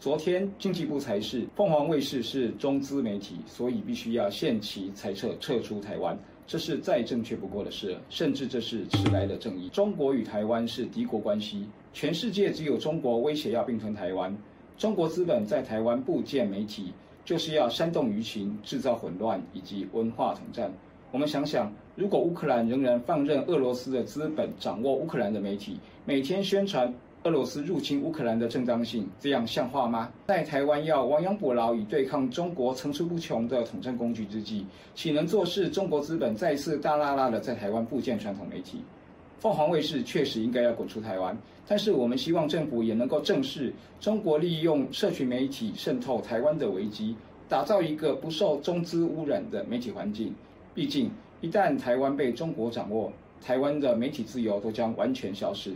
昨天经济部才是凤凰卫视是中资媒体，所以必须要限期裁撤撤出台湾，这是再正确不过的事，甚至这是迟来的正义。中国与台湾是敌国关系，全世界只有中国威胁要并吞台湾。中国资本在台湾部建媒体，就是要煽动舆情、制造混乱以及文化统战。我们想想，如果乌克兰仍然放任俄罗斯的资本掌握乌克兰的媒体，每天宣传。俄罗斯入侵乌克兰的正当性，这样像话吗？在台湾要亡羊补牢以对抗中国层出不穷的统战工具之际，岂能坐视中国资本再次大拉拉的在台湾布建传统媒体？凤凰卫视确实应该要滚出台湾，但是我们希望政府也能够正视中国利用社群媒体渗透台湾的危机，打造一个不受中资污染的媒体环境。毕竟，一旦台湾被中国掌握，台湾的媒体自由都将完全消失。